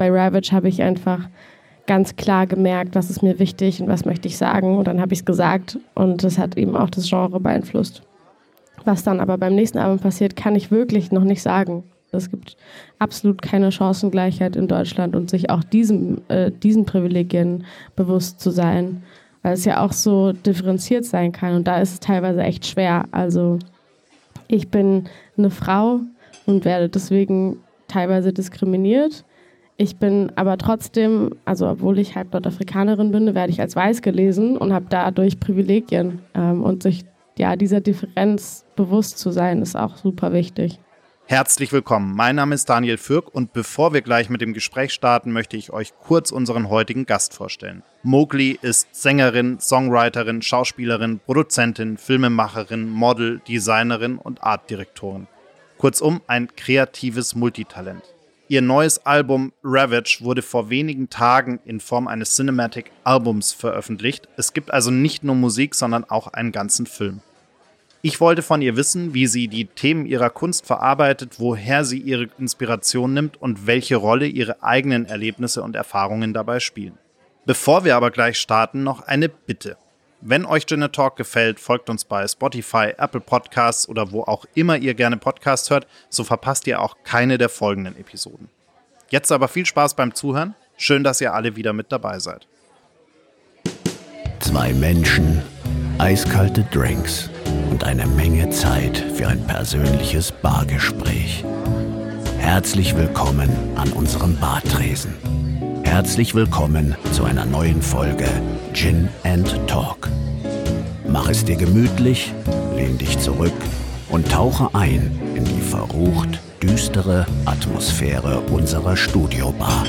bei Ravage habe ich einfach ganz klar gemerkt, was ist mir wichtig und was möchte ich sagen. Und dann habe ich es gesagt und das hat eben auch das Genre beeinflusst. Was dann aber beim nächsten Album passiert, kann ich wirklich noch nicht sagen. Es gibt absolut keine Chancengleichheit in Deutschland und sich auch diesem, äh, diesen Privilegien bewusst zu sein, weil es ja auch so differenziert sein kann und da ist es teilweise echt schwer. Also ich bin eine Frau und werde deswegen teilweise diskriminiert. Ich bin aber trotzdem, also obwohl ich halb Nordafrikanerin bin, werde ich als weiß gelesen und habe dadurch Privilegien. Ähm, und sich ja dieser Differenz bewusst zu sein, ist auch super wichtig. Herzlich willkommen. Mein Name ist Daniel Fürk und bevor wir gleich mit dem Gespräch starten, möchte ich euch kurz unseren heutigen Gast vorstellen. Mowgli ist Sängerin, Songwriterin, Schauspielerin, Produzentin, Filmemacherin, Model, Designerin und Artdirektorin. Kurzum ein kreatives Multitalent. Ihr neues Album Ravage wurde vor wenigen Tagen in Form eines Cinematic Albums veröffentlicht. Es gibt also nicht nur Musik, sondern auch einen ganzen Film. Ich wollte von ihr wissen, wie sie die Themen ihrer Kunst verarbeitet, woher sie ihre Inspiration nimmt und welche Rolle ihre eigenen Erlebnisse und Erfahrungen dabei spielen. Bevor wir aber gleich starten, noch eine Bitte. Wenn euch Gin Talk gefällt, folgt uns bei Spotify, Apple Podcasts oder wo auch immer ihr gerne Podcasts hört, so verpasst ihr auch keine der folgenden Episoden. Jetzt aber viel Spaß beim Zuhören. Schön, dass ihr alle wieder mit dabei seid. Zwei Menschen, eiskalte Drinks und eine Menge Zeit für ein persönliches Bargespräch. Herzlich willkommen an unserem Bartresen. Herzlich willkommen zu einer neuen Folge Gin and Talk. Mach es dir gemütlich, lehn dich zurück und tauche ein in die verrucht düstere Atmosphäre unserer Studiobar.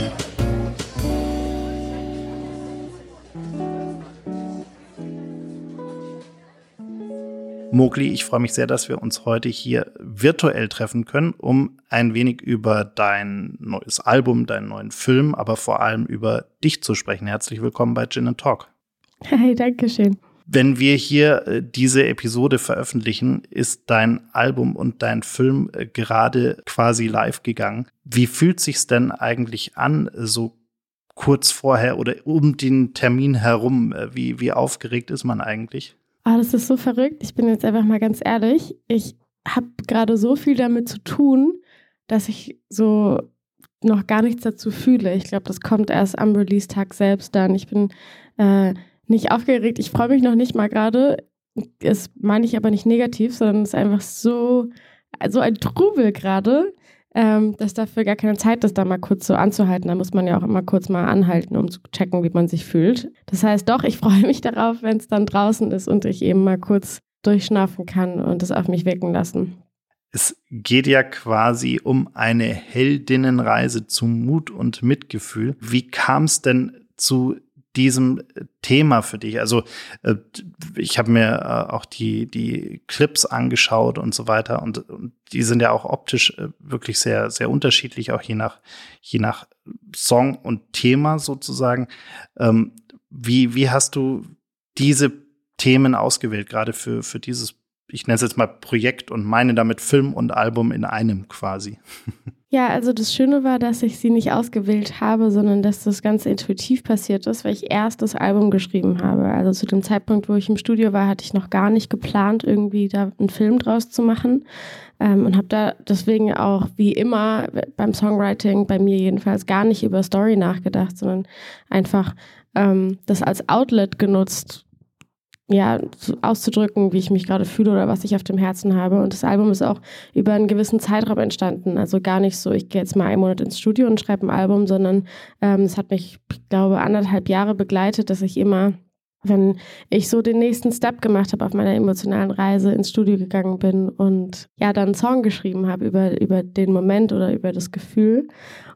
Mogli, ich freue mich sehr, dass wir uns heute hier virtuell treffen können, um ein wenig über dein neues Album, deinen neuen Film, aber vor allem über dich zu sprechen. Herzlich willkommen bei Gin Talk. Hey, danke schön. Wenn wir hier äh, diese Episode veröffentlichen, ist dein Album und dein Film äh, gerade quasi live gegangen. Wie fühlt sich's denn eigentlich an, so kurz vorher oder um den Termin herum? Äh, wie, wie aufgeregt ist man eigentlich? Oh, das ist so verrückt. Ich bin jetzt einfach mal ganz ehrlich. Ich habe gerade so viel damit zu tun, dass ich so noch gar nichts dazu fühle. Ich glaube, das kommt erst am Release-Tag selbst dann. Ich bin äh, nicht aufgeregt. Ich freue mich noch nicht mal gerade. Das meine ich aber nicht negativ, sondern es ist einfach so, so ein Trubel gerade ähm, dass dafür gar keine Zeit ist, da mal kurz so anzuhalten. Da muss man ja auch immer kurz mal anhalten, um zu checken, wie man sich fühlt. Das heißt doch, ich freue mich darauf, wenn es dann draußen ist und ich eben mal kurz durchschnaufen kann und es auf mich wirken lassen. Es geht ja quasi um eine Heldinnenreise zu Mut und Mitgefühl. Wie kam es denn zu diesem Thema für dich? Also äh, ich habe mir äh, auch die, die Clips angeschaut und so weiter und, und die sind ja auch optisch äh, wirklich sehr, sehr unterschiedlich, auch je nach, je nach Song und Thema sozusagen. Ähm, wie, wie hast du diese Themen ausgewählt, gerade für, für dieses, ich nenne es jetzt mal Projekt und meine damit Film und Album in einem quasi? Ja, also das Schöne war, dass ich sie nicht ausgewählt habe, sondern dass das ganz intuitiv passiert ist, weil ich erst das Album geschrieben habe. Also zu dem Zeitpunkt, wo ich im Studio war, hatte ich noch gar nicht geplant, irgendwie da einen Film draus zu machen. Ähm, und habe da deswegen auch wie immer beim Songwriting, bei mir jedenfalls, gar nicht über Story nachgedacht, sondern einfach ähm, das als Outlet genutzt, ja, auszudrücken, wie ich mich gerade fühle oder was ich auf dem Herzen habe. Und das Album ist auch über einen gewissen Zeitraum entstanden. Also gar nicht so, ich gehe jetzt mal einen Monat ins Studio und schreibe ein Album, sondern ähm, es hat mich, ich glaube, anderthalb Jahre begleitet, dass ich immer, wenn ich so den nächsten Step gemacht habe auf meiner emotionalen Reise, ins Studio gegangen bin und ja, dann einen Song geschrieben habe über, über den Moment oder über das Gefühl.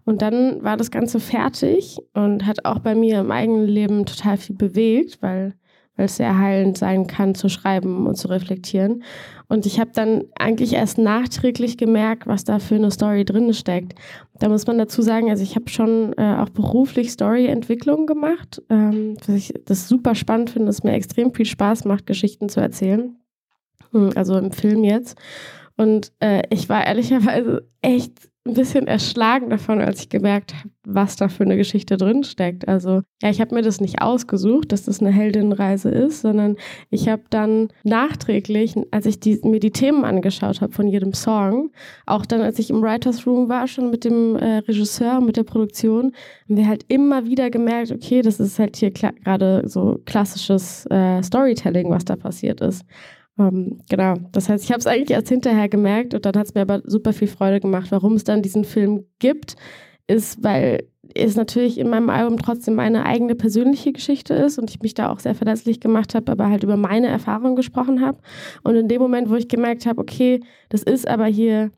Und dann war das Ganze fertig und hat auch bei mir im eigenen Leben total viel bewegt, weil weil es sehr heilend sein kann, zu schreiben und zu reflektieren. Und ich habe dann eigentlich erst nachträglich gemerkt, was da für eine Story drin steckt. Da muss man dazu sagen, also ich habe schon äh, auch beruflich Storyentwicklung gemacht, ähm, was ich das super spannend finde, dass mir extrem viel Spaß macht, Geschichten zu erzählen. Hm, also im Film jetzt. Und äh, ich war ehrlicherweise echt ein bisschen erschlagen davon, als ich gemerkt habe, was da für eine Geschichte drin steckt. Also, ja, ich habe mir das nicht ausgesucht, dass das eine Heldinnenreise ist, sondern ich habe dann nachträglich, als ich die, mir die Themen angeschaut habe von jedem Song, auch dann, als ich im Writers Room war, schon mit dem äh, Regisseur, mit der Produktion, haben wir halt immer wieder gemerkt, okay, das ist halt hier gerade so klassisches äh, Storytelling, was da passiert ist. Ähm, genau, das heißt, ich habe es eigentlich erst hinterher gemerkt und dann hat es mir aber super viel Freude gemacht. Warum es dann diesen Film gibt, ist, weil es natürlich in meinem Album trotzdem meine eigene persönliche Geschichte ist und ich mich da auch sehr verletzlich gemacht habe, aber halt über meine Erfahrungen gesprochen habe. Und in dem Moment, wo ich gemerkt habe, okay, das ist aber hier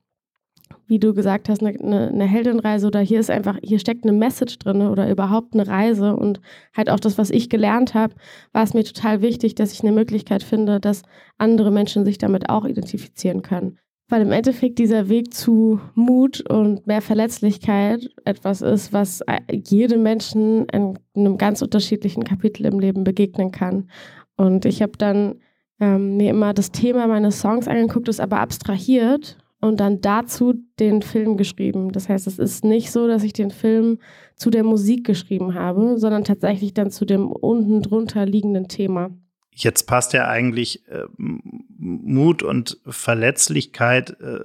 wie du gesagt hast, eine, eine, eine Heldenreise oder hier ist einfach, hier steckt eine Message drin oder überhaupt eine Reise und halt auch das, was ich gelernt habe, war es mir total wichtig, dass ich eine Möglichkeit finde, dass andere Menschen sich damit auch identifizieren können. Weil im Endeffekt dieser Weg zu Mut und mehr Verletzlichkeit etwas ist, was jedem Menschen in einem ganz unterschiedlichen Kapitel im Leben begegnen kann. Und ich habe dann ähm, mir immer das Thema meines Songs angeguckt, es aber abstrahiert und dann dazu den Film geschrieben. Das heißt, es ist nicht so, dass ich den Film zu der Musik geschrieben habe, sondern tatsächlich dann zu dem unten drunter liegenden Thema. Jetzt passt ja eigentlich äh, Mut und Verletzlichkeit äh,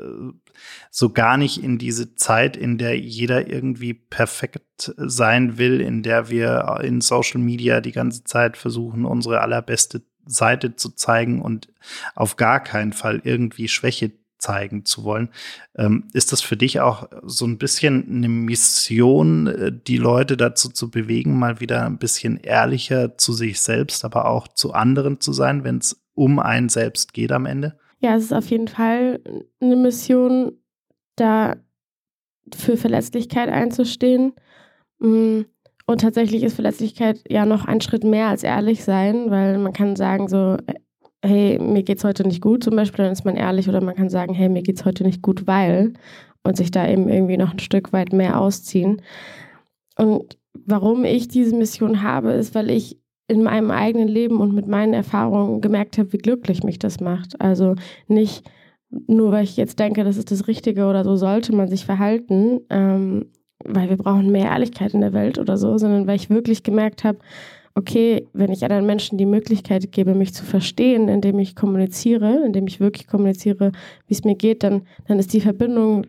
so gar nicht in diese Zeit, in der jeder irgendwie perfekt sein will, in der wir in Social Media die ganze Zeit versuchen, unsere allerbeste Seite zu zeigen und auf gar keinen Fall irgendwie Schwäche zeigen zu wollen. Ähm, ist das für dich auch so ein bisschen eine Mission, äh, die Leute dazu zu bewegen, mal wieder ein bisschen ehrlicher zu sich selbst, aber auch zu anderen zu sein, wenn es um einen selbst geht am Ende? Ja, es ist auf jeden Fall eine Mission, da für Verletzlichkeit einzustehen. Mm, und tatsächlich ist Verletzlichkeit ja noch ein Schritt mehr als ehrlich sein, weil man kann sagen, so, hey, mir geht's heute nicht gut zum Beispiel, dann ist man ehrlich oder man kann sagen, hey, mir geht's heute nicht gut, weil und sich da eben irgendwie noch ein Stück weit mehr ausziehen. Und warum ich diese Mission habe, ist, weil ich in meinem eigenen Leben und mit meinen Erfahrungen gemerkt habe, wie glücklich mich das macht. Also nicht nur, weil ich jetzt denke, das ist das Richtige oder so sollte man sich verhalten, ähm, weil wir brauchen mehr Ehrlichkeit in der Welt oder so, sondern weil ich wirklich gemerkt habe, okay, wenn ich anderen Menschen die Möglichkeit gebe, mich zu verstehen, indem ich kommuniziere, indem ich wirklich kommuniziere, wie es mir geht, dann, dann ist die Verbindung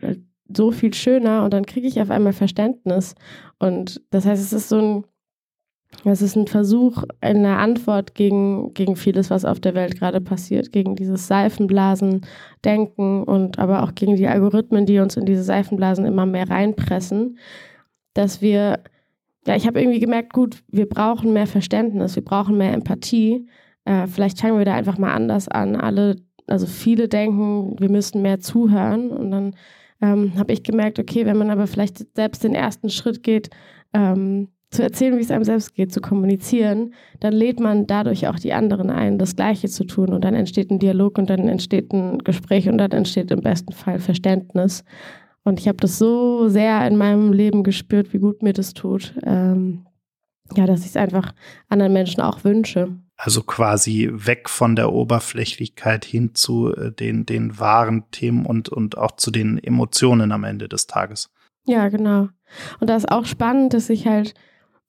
so viel schöner und dann kriege ich auf einmal Verständnis. Und das heißt, es ist so ein, es ist ein Versuch, eine Antwort gegen, gegen vieles, was auf der Welt gerade passiert, gegen dieses Seifenblasen, Denken und aber auch gegen die Algorithmen, die uns in diese Seifenblasen immer mehr reinpressen, dass wir ja, ich habe irgendwie gemerkt, gut, wir brauchen mehr Verständnis, wir brauchen mehr Empathie. Äh, vielleicht fangen wir da einfach mal anders an. Alle, also viele denken, wir müssten mehr zuhören. Und dann ähm, habe ich gemerkt, okay, wenn man aber vielleicht selbst den ersten Schritt geht, ähm, zu erzählen, wie es einem selbst geht, zu kommunizieren, dann lädt man dadurch auch die anderen ein, das Gleiche zu tun. Und dann entsteht ein Dialog und dann entsteht ein Gespräch und dann entsteht im besten Fall Verständnis. Und ich habe das so sehr in meinem Leben gespürt, wie gut mir das tut. Ähm, ja, dass ich es einfach anderen Menschen auch wünsche. Also quasi weg von der Oberflächlichkeit hin zu äh, den, den wahren Themen und, und auch zu den Emotionen am Ende des Tages. Ja, genau. Und da ist auch spannend, dass ich halt,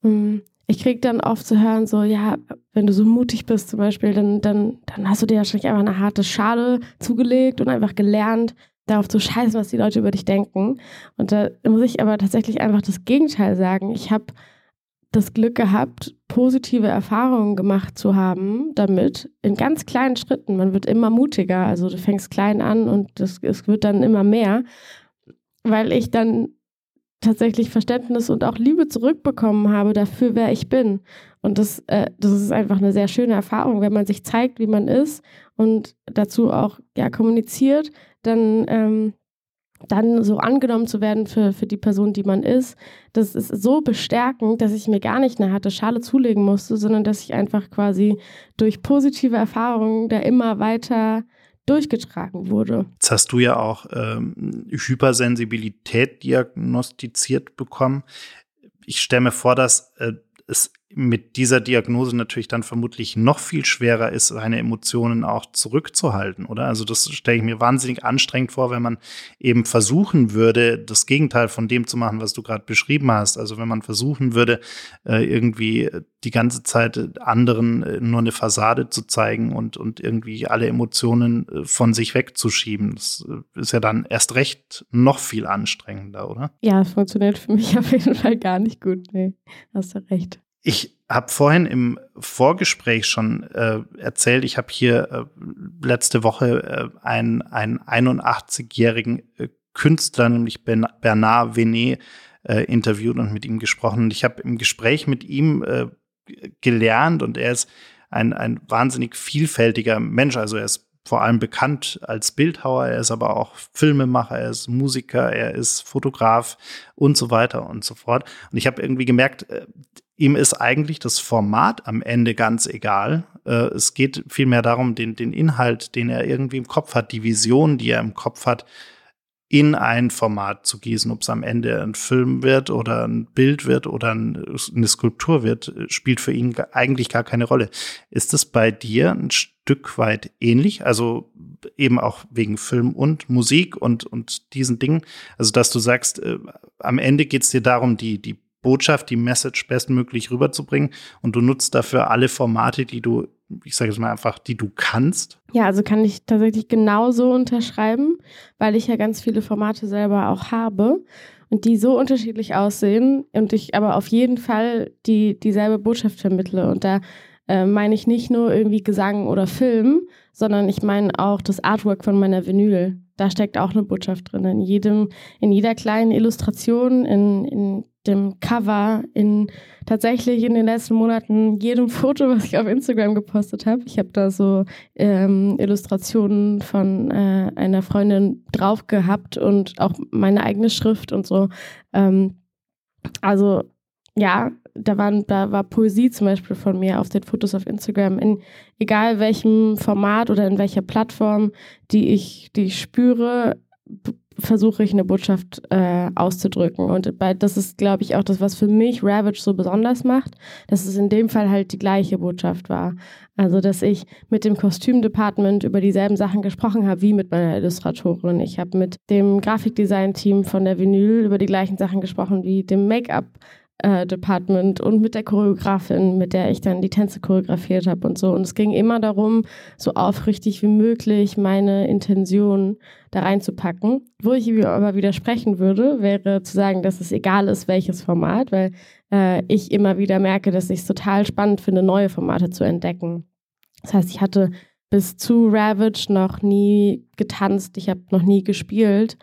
hm, ich kriege dann oft zu hören, so, ja, wenn du so mutig bist zum Beispiel, dann, dann, dann hast du dir wahrscheinlich einfach eine harte Schale zugelegt und einfach gelernt, darauf zu scheißen, was die Leute über dich denken. Und da muss ich aber tatsächlich einfach das Gegenteil sagen. Ich habe das Glück gehabt, positive Erfahrungen gemacht zu haben damit, in ganz kleinen Schritten. Man wird immer mutiger. Also du fängst klein an und das, es wird dann immer mehr, weil ich dann tatsächlich Verständnis und auch Liebe zurückbekommen habe dafür, wer ich bin. Und das, äh, das ist einfach eine sehr schöne Erfahrung, wenn man sich zeigt, wie man ist und dazu auch ja, kommuniziert, dann, ähm, dann so angenommen zu werden für, für die Person, die man ist, das ist so bestärkend, dass ich mir gar nicht eine harte Schale zulegen musste, sondern dass ich einfach quasi durch positive Erfahrungen da immer weiter durchgetragen wurde. Jetzt hast du ja auch ähm, Hypersensibilität diagnostiziert bekommen. Ich stelle mir vor, dass äh, es mit dieser Diagnose natürlich dann vermutlich noch viel schwerer ist, seine Emotionen auch zurückzuhalten, oder? Also das stelle ich mir wahnsinnig anstrengend vor, wenn man eben versuchen würde, das Gegenteil von dem zu machen, was du gerade beschrieben hast. Also wenn man versuchen würde, äh, irgendwie die ganze Zeit anderen äh, nur eine Fassade zu zeigen und, und irgendwie alle Emotionen äh, von sich wegzuschieben. Das ist ja dann erst recht noch viel anstrengender, oder? Ja, es funktioniert für mich auf jeden Fall gar nicht gut. Nee, hast du recht. Ich habe vorhin im Vorgespräch schon äh, erzählt, ich habe hier äh, letzte Woche äh, einen, einen 81-jährigen äh, Künstler, nämlich Bernard Venet, äh, interviewt und mit ihm gesprochen. Und ich habe im Gespräch mit ihm äh, gelernt und er ist ein, ein wahnsinnig vielfältiger Mensch. Also er ist vor allem bekannt als Bildhauer, er ist aber auch Filmemacher, er ist Musiker, er ist Fotograf und so weiter und so fort. Und ich habe irgendwie gemerkt, ihm ist eigentlich das Format am Ende ganz egal. Äh, es geht vielmehr darum, den, den Inhalt, den er irgendwie im Kopf hat, die Vision, die er im Kopf hat, in ein Format zu gießen. Ob es am Ende ein Film wird oder ein Bild wird oder eine Skulptur wird, spielt für ihn eigentlich gar keine Rolle. Ist es bei dir ein Stück weit ähnlich? Also eben auch wegen Film und Musik und, und diesen Dingen. Also, dass du sagst, äh, am Ende geht es dir darum, die, die Botschaft, die Message bestmöglich rüberzubringen. Und du nutzt dafür alle Formate, die du, ich sage es mal einfach, die du kannst. Ja, also kann ich tatsächlich genauso unterschreiben, weil ich ja ganz viele Formate selber auch habe und die so unterschiedlich aussehen und ich aber auf jeden Fall die dieselbe Botschaft vermittle. Und da äh, meine ich nicht nur irgendwie Gesang oder Film, sondern ich meine auch das Artwork von meiner Vinyl. Da steckt auch eine Botschaft drin. In jedem, in jeder kleinen Illustration, in, in dem Cover, in tatsächlich in den letzten Monaten jedem Foto, was ich auf Instagram gepostet habe. Ich habe da so ähm, Illustrationen von äh, einer Freundin drauf gehabt und auch meine eigene Schrift und so. Ähm, also ja, da, waren, da war Poesie zum Beispiel von mir auf den Fotos auf Instagram, in egal welchem Format oder in welcher Plattform, die ich, die ich spüre, versuche ich eine Botschaft äh, auszudrücken. Und bei, das ist, glaube ich, auch das, was für mich Ravage so besonders macht, dass es in dem Fall halt die gleiche Botschaft war. Also, dass ich mit dem Kostümdepartment über dieselben Sachen gesprochen habe wie mit meiner Illustratorin. Ich habe mit dem Grafikdesign-Team von der Vinyl über die gleichen Sachen gesprochen wie dem Make-up äh, Department und mit der Choreografin, mit der ich dann die Tänze choreografiert habe und so. Und es ging immer darum, so aufrichtig wie möglich meine Intention da reinzupacken. Wo ich aber widersprechen würde, wäre zu sagen, dass es egal ist, welches Format, weil äh, ich immer wieder merke, dass ich es total spannend finde, neue Formate zu entdecken. Das heißt, ich hatte bis zu Ravage noch nie getanzt, ich habe noch nie gespielt.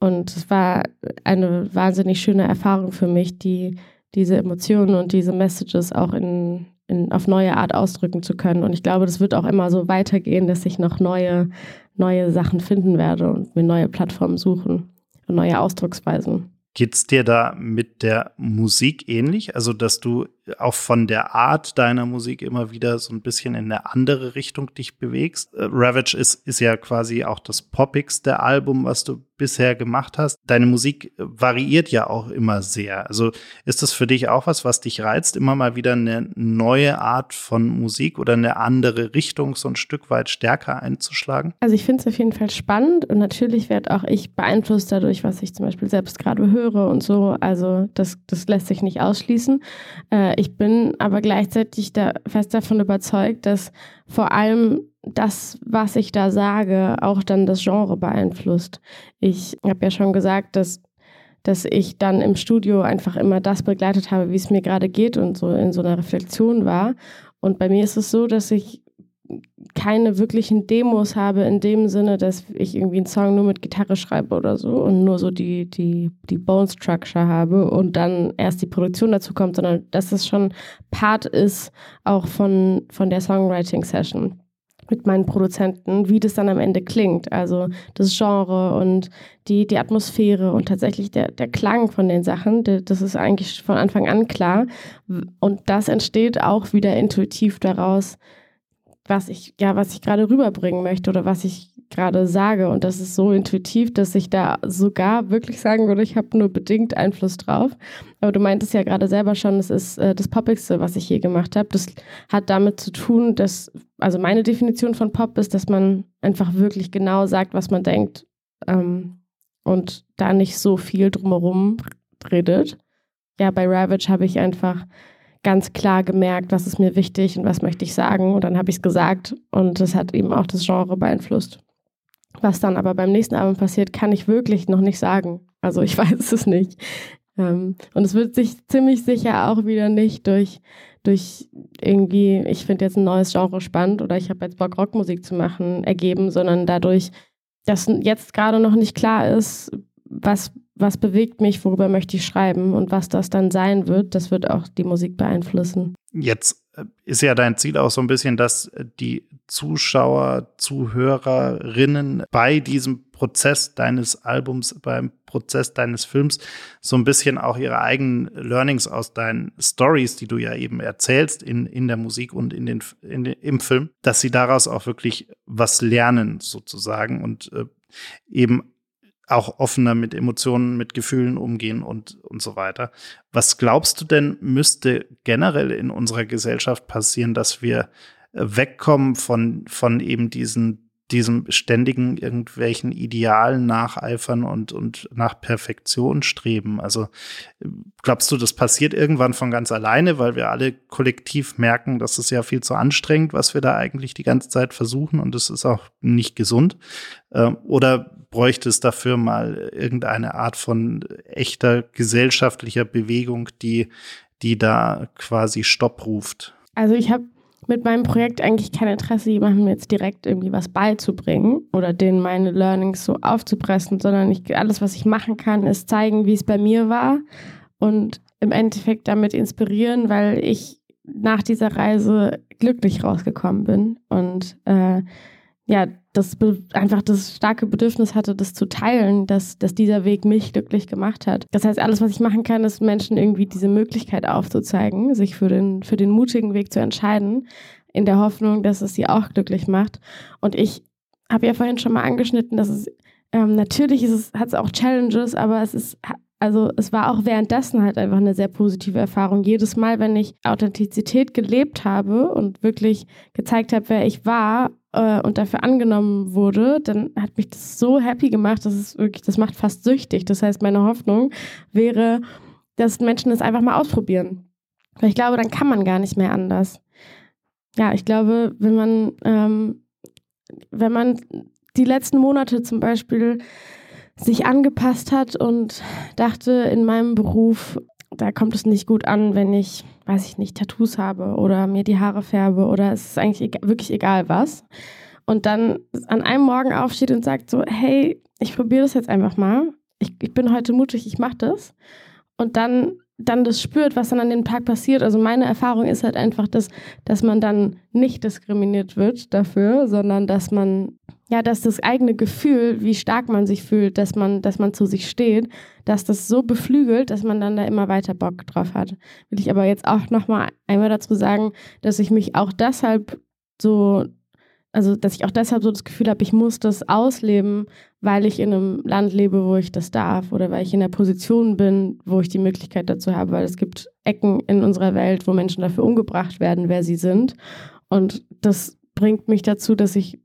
Und es war eine wahnsinnig schöne Erfahrung für mich, die diese Emotionen und diese Messages auch in, in, auf neue Art ausdrücken zu können. Und ich glaube, das wird auch immer so weitergehen, dass ich noch neue, neue Sachen finden werde und mir neue Plattformen suchen und neue Ausdrucksweisen. Geht es dir da mit der Musik ähnlich? Also, dass du auch von der Art deiner Musik immer wieder so ein bisschen in eine andere Richtung dich bewegst? Äh, Ravage ist, ist ja quasi auch das poppigste Album, was du bisher gemacht hast. Deine Musik variiert ja auch immer sehr. Also ist das für dich auch was, was dich reizt, immer mal wieder eine neue Art von Musik oder eine andere Richtung so ein Stück weit stärker einzuschlagen? Also ich finde es auf jeden Fall spannend und natürlich werde auch ich beeinflusst dadurch, was ich zum Beispiel selbst gerade höre und so. Also das, das lässt sich nicht ausschließen. Äh, ich bin aber gleichzeitig da fest davon überzeugt, dass vor allem das, was ich da sage, auch dann das Genre beeinflusst. Ich habe ja schon gesagt, dass, dass ich dann im Studio einfach immer das begleitet habe, wie es mir gerade geht und so in so einer Reflexion war. Und bei mir ist es so, dass ich keine wirklichen Demos habe in dem Sinne, dass ich irgendwie einen Song nur mit Gitarre schreibe oder so und nur so die, die, die Bone Structure habe und dann erst die Produktion dazu kommt, sondern dass es schon Part ist auch von, von der Songwriting Session mit meinen Produzenten, wie das dann am Ende klingt. Also das Genre und die, die Atmosphäre und tatsächlich der, der Klang von den Sachen, das ist eigentlich von Anfang an klar. Und das entsteht auch wieder intuitiv daraus, was ich, ja, was ich gerade rüberbringen möchte oder was ich gerade sage. Und das ist so intuitiv, dass ich da sogar wirklich sagen würde, ich habe nur bedingt Einfluss drauf. Aber du meintest ja gerade selber schon, es ist äh, das Poppigste, was ich je gemacht habe. Das hat damit zu tun, dass, also meine Definition von Pop ist, dass man einfach wirklich genau sagt, was man denkt ähm, und da nicht so viel drumherum redet. Ja, bei Ravage habe ich einfach ganz klar gemerkt, was ist mir wichtig und was möchte ich sagen. Und dann habe ich es gesagt und das hat eben auch das Genre beeinflusst. Was dann aber beim nächsten Album passiert, kann ich wirklich noch nicht sagen. Also ich weiß es nicht. Ähm, und es wird sich ziemlich sicher auch wieder nicht durch, durch irgendwie, ich finde jetzt ein neues Genre spannend oder ich habe jetzt Bock, Rockmusik zu machen, ergeben, sondern dadurch, dass jetzt gerade noch nicht klar ist, was, was bewegt mich, worüber möchte ich schreiben und was das dann sein wird, das wird auch die Musik beeinflussen. Jetzt äh, ist ja dein Ziel auch so ein bisschen, dass die Zuschauer, Zuhörerinnen bei diesem Prozess deines Albums, beim Prozess deines Films so ein bisschen auch ihre eigenen Learnings aus deinen Stories, die du ja eben erzählst in, in der Musik und in den, in den, im Film, dass sie daraus auch wirklich was lernen sozusagen und äh, eben auch offener mit Emotionen, mit Gefühlen umgehen und, und so weiter. Was glaubst du denn, müsste generell in unserer Gesellschaft passieren, dass wir äh, wegkommen von, von eben diesen diesem ständigen irgendwelchen Idealen nacheifern und, und nach Perfektion streben. Also glaubst du, das passiert irgendwann von ganz alleine, weil wir alle kollektiv merken, dass es ja viel zu anstrengend, was wir da eigentlich die ganze Zeit versuchen und es ist auch nicht gesund? Ähm, oder bräuchte es dafür mal irgendeine Art von echter gesellschaftlicher Bewegung, die, die da quasi Stopp ruft? Also ich habe mit meinem Projekt eigentlich kein Interesse, jemandem jetzt direkt irgendwie was beizubringen oder denen meine Learnings so aufzupressen, sondern ich, alles, was ich machen kann, ist zeigen, wie es bei mir war und im Endeffekt damit inspirieren, weil ich nach dieser Reise glücklich rausgekommen bin. Und äh, ja, das einfach das starke Bedürfnis hatte, das zu teilen, dass, dass dieser Weg mich glücklich gemacht hat. Das heißt, alles, was ich machen kann, ist Menschen irgendwie diese Möglichkeit aufzuzeigen, sich für den, für den mutigen Weg zu entscheiden, in der Hoffnung, dass es sie auch glücklich macht. Und ich habe ja vorhin schon mal angeschnitten, dass es ähm, natürlich ist es, hat es auch Challenges, aber es ist also es war auch währenddessen halt einfach eine sehr positive Erfahrung. Jedes Mal, wenn ich Authentizität gelebt habe und wirklich gezeigt habe, wer ich war äh, und dafür angenommen wurde, dann hat mich das so happy gemacht, dass es wirklich, das macht fast süchtig. Das heißt, meine Hoffnung wäre, dass Menschen es einfach mal ausprobieren. Weil ich glaube, dann kann man gar nicht mehr anders. Ja, ich glaube, wenn man, ähm, wenn man die letzten Monate zum Beispiel sich angepasst hat und dachte, in meinem Beruf, da kommt es nicht gut an, wenn ich, weiß ich nicht, Tattoos habe oder mir die Haare färbe oder es ist eigentlich egal, wirklich egal was. Und dann an einem Morgen aufsteht und sagt so, hey, ich probiere das jetzt einfach mal. Ich, ich bin heute mutig, ich mache das. Und dann dann das spürt, was dann an dem Tag passiert. Also meine Erfahrung ist halt einfach, dass, dass man dann nicht diskriminiert wird dafür, sondern dass man, ja, dass das eigene Gefühl, wie stark man sich fühlt, dass man, dass man zu sich steht, dass das so beflügelt, dass man dann da immer weiter Bock drauf hat. Will ich aber jetzt auch nochmal einmal dazu sagen, dass ich mich auch deshalb so also dass ich auch deshalb so das Gefühl habe, ich muss das ausleben, weil ich in einem Land lebe, wo ich das darf oder weil ich in der Position bin, wo ich die Möglichkeit dazu habe, weil es gibt Ecken in unserer Welt, wo Menschen dafür umgebracht werden, wer sie sind. Und das bringt mich dazu, dass ich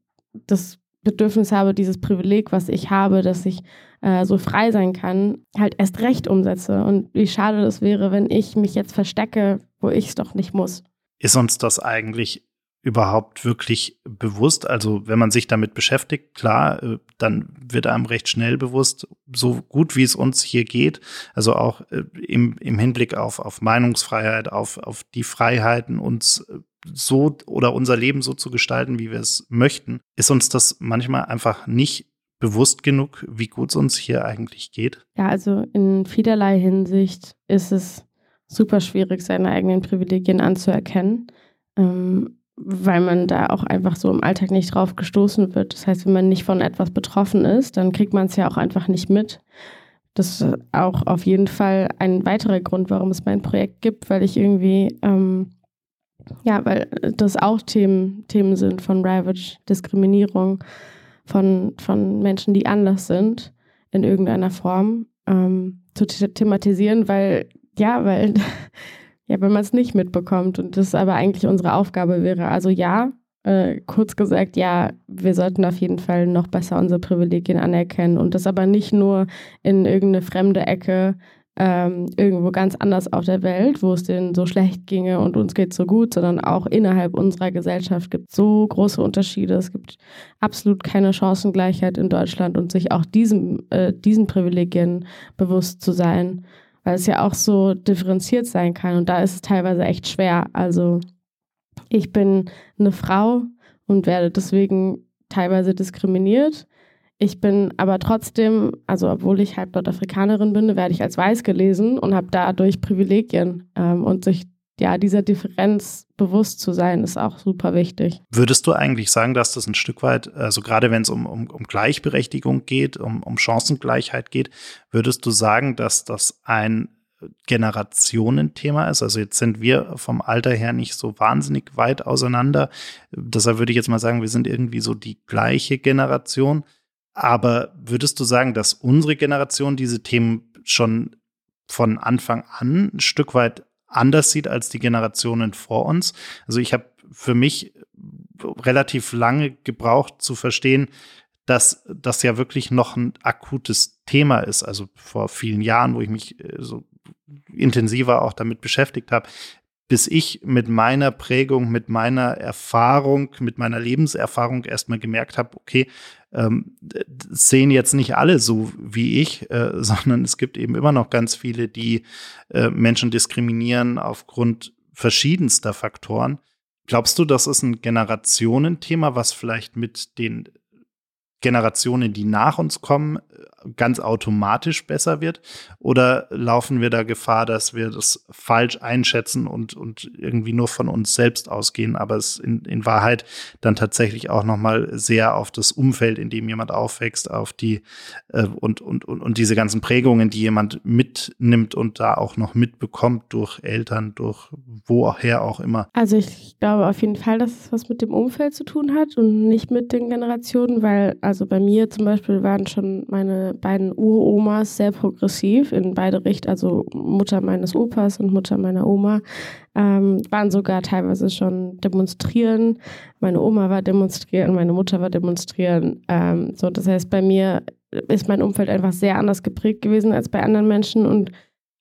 das Bedürfnis habe, dieses Privileg, was ich habe, dass ich äh, so frei sein kann, halt erst recht umsetze. Und wie schade das wäre, wenn ich mich jetzt verstecke, wo ich es doch nicht muss. Ist uns das eigentlich überhaupt wirklich bewusst? Also wenn man sich damit beschäftigt, klar, äh, dann wird einem recht schnell bewusst, so gut wie es uns hier geht, also auch äh, im, im Hinblick auf, auf Meinungsfreiheit, auf, auf die Freiheiten, uns äh, so oder unser Leben so zu gestalten, wie wir es möchten, ist uns das manchmal einfach nicht bewusst genug, wie gut es uns hier eigentlich geht? Ja, also in vielerlei Hinsicht ist es super schwierig, seine eigenen Privilegien anzuerkennen. Ähm, weil man da auch einfach so im Alltag nicht drauf gestoßen wird. Das heißt, wenn man nicht von etwas betroffen ist, dann kriegt man es ja auch einfach nicht mit. Das ist auch auf jeden Fall ein weiterer Grund, warum es mein Projekt gibt, weil ich irgendwie, ähm, ja, weil das auch Themen, Themen sind von Ravage, Diskriminierung, von, von Menschen, die anders sind, in irgendeiner Form ähm, zu thematisieren, weil, ja, weil, ja, wenn man es nicht mitbekommt und das aber eigentlich unsere Aufgabe wäre. Also ja, äh, kurz gesagt, ja, wir sollten auf jeden Fall noch besser unsere Privilegien anerkennen und das aber nicht nur in irgendeine fremde Ecke ähm, irgendwo ganz anders auf der Welt, wo es denen so schlecht ginge und uns geht so gut, sondern auch innerhalb unserer Gesellschaft gibt es so große Unterschiede. Es gibt absolut keine Chancengleichheit in Deutschland und sich auch diesem, äh, diesen Privilegien bewusst zu sein, weil es ja auch so differenziert sein kann und da ist es teilweise echt schwer. Also ich bin eine Frau und werde deswegen teilweise diskriminiert ich bin aber trotzdem, also obwohl ich halb Nordafrikanerin bin, werde ich als weiß gelesen und habe dadurch Privilegien. Ähm, und sich ja dieser Differenz bewusst zu sein, ist auch super wichtig. Würdest du eigentlich sagen, dass das ein Stück weit, also gerade wenn es um, um, um Gleichberechtigung geht, um, um Chancengleichheit geht, würdest du sagen, dass das ein Generationenthema ist. Also jetzt sind wir vom Alter her nicht so wahnsinnig weit auseinander. Deshalb würde ich jetzt mal sagen, wir sind irgendwie so die gleiche Generation. Aber würdest du sagen, dass unsere Generation diese Themen schon von Anfang an ein Stück weit anders sieht als die Generationen vor uns? Also ich habe für mich relativ lange gebraucht zu verstehen, dass das ja wirklich noch ein akutes Thema ist. Also vor vielen Jahren, wo ich mich äh, so intensiver auch damit beschäftigt habe, bis ich mit meiner Prägung, mit meiner Erfahrung, mit meiner Lebenserfahrung erstmal gemerkt habe, okay, ähm, sehen jetzt nicht alle so wie ich, äh, sondern es gibt eben immer noch ganz viele, die äh, Menschen diskriminieren aufgrund verschiedenster Faktoren. Glaubst du, das ist ein Generationenthema, was vielleicht mit den Generationen, die nach uns kommen, ganz automatisch besser wird? Oder laufen wir da Gefahr, dass wir das falsch einschätzen und, und irgendwie nur von uns selbst ausgehen, aber es in, in Wahrheit dann tatsächlich auch nochmal sehr auf das Umfeld, in dem jemand aufwächst, auf die äh, und, und, und, und diese ganzen Prägungen, die jemand mitnimmt und da auch noch mitbekommt durch Eltern, durch woher auch immer? Also ich glaube auf jeden Fall, dass es was mit dem Umfeld zu tun hat und nicht mit den Generationen, weil also bei mir zum Beispiel waren schon meine beiden Uromas sehr progressiv in beide Richtungen, also Mutter meines Opas und Mutter meiner Oma, ähm, waren sogar teilweise schon demonstrieren. Meine Oma war demonstrieren, meine Mutter war demonstrieren. Ähm, so, das heißt, bei mir ist mein Umfeld einfach sehr anders geprägt gewesen als bei anderen Menschen und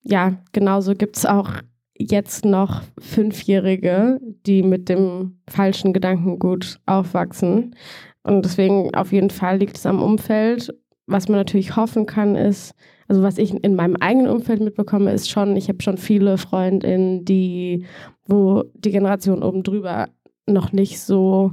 ja, genauso gibt es auch jetzt noch Fünfjährige, die mit dem falschen Gedankengut aufwachsen. Und deswegen auf jeden Fall liegt es am Umfeld was man natürlich hoffen kann, ist, also was ich in meinem eigenen Umfeld mitbekomme, ist schon, ich habe schon viele Freundinnen, die, wo die Generation oben drüber noch nicht so,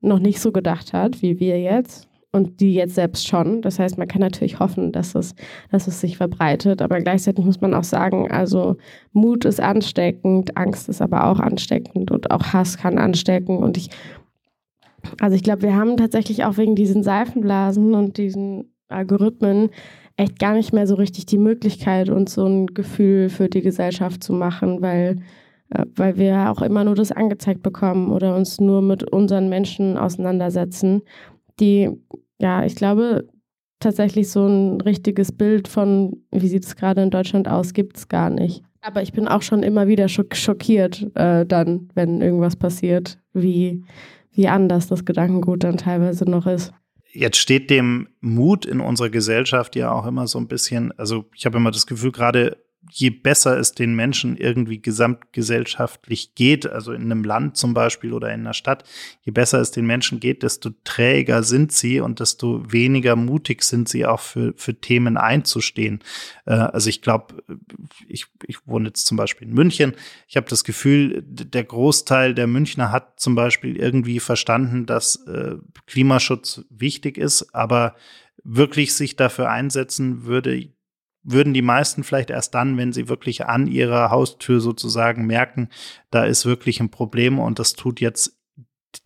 noch nicht so gedacht hat, wie wir jetzt. Und die jetzt selbst schon. Das heißt, man kann natürlich hoffen, dass es, dass es sich verbreitet. Aber gleichzeitig muss man auch sagen, also Mut ist ansteckend, Angst ist aber auch ansteckend und auch Hass kann anstecken. Und ich also ich glaube, wir haben tatsächlich auch wegen diesen Seifenblasen und diesen Algorithmen echt gar nicht mehr so richtig die Möglichkeit, uns so ein Gefühl für die Gesellschaft zu machen, weil, äh, weil wir auch immer nur das angezeigt bekommen oder uns nur mit unseren Menschen auseinandersetzen, die, ja, ich glaube, tatsächlich so ein richtiges Bild von, wie sieht es gerade in Deutschland aus, gibt es gar nicht. Aber ich bin auch schon immer wieder schockiert äh, dann, wenn irgendwas passiert, wie wie anders das Gedankengut dann teilweise noch ist. Jetzt steht dem Mut in unserer Gesellschaft ja auch immer so ein bisschen, also ich habe immer das Gefühl, gerade je besser es den Menschen irgendwie gesamtgesellschaftlich geht, also in einem Land zum Beispiel oder in einer Stadt, je besser es den Menschen geht, desto träger sind sie und desto weniger mutig sind sie auch für, für Themen einzustehen. Äh, also ich glaube, ich, ich wohne jetzt zum Beispiel in München. Ich habe das Gefühl, der Großteil der Münchner hat zum Beispiel irgendwie verstanden, dass äh, Klimaschutz wichtig ist, aber wirklich sich dafür einsetzen würde würden die meisten vielleicht erst dann, wenn sie wirklich an ihrer Haustür sozusagen merken, da ist wirklich ein Problem und das tut jetzt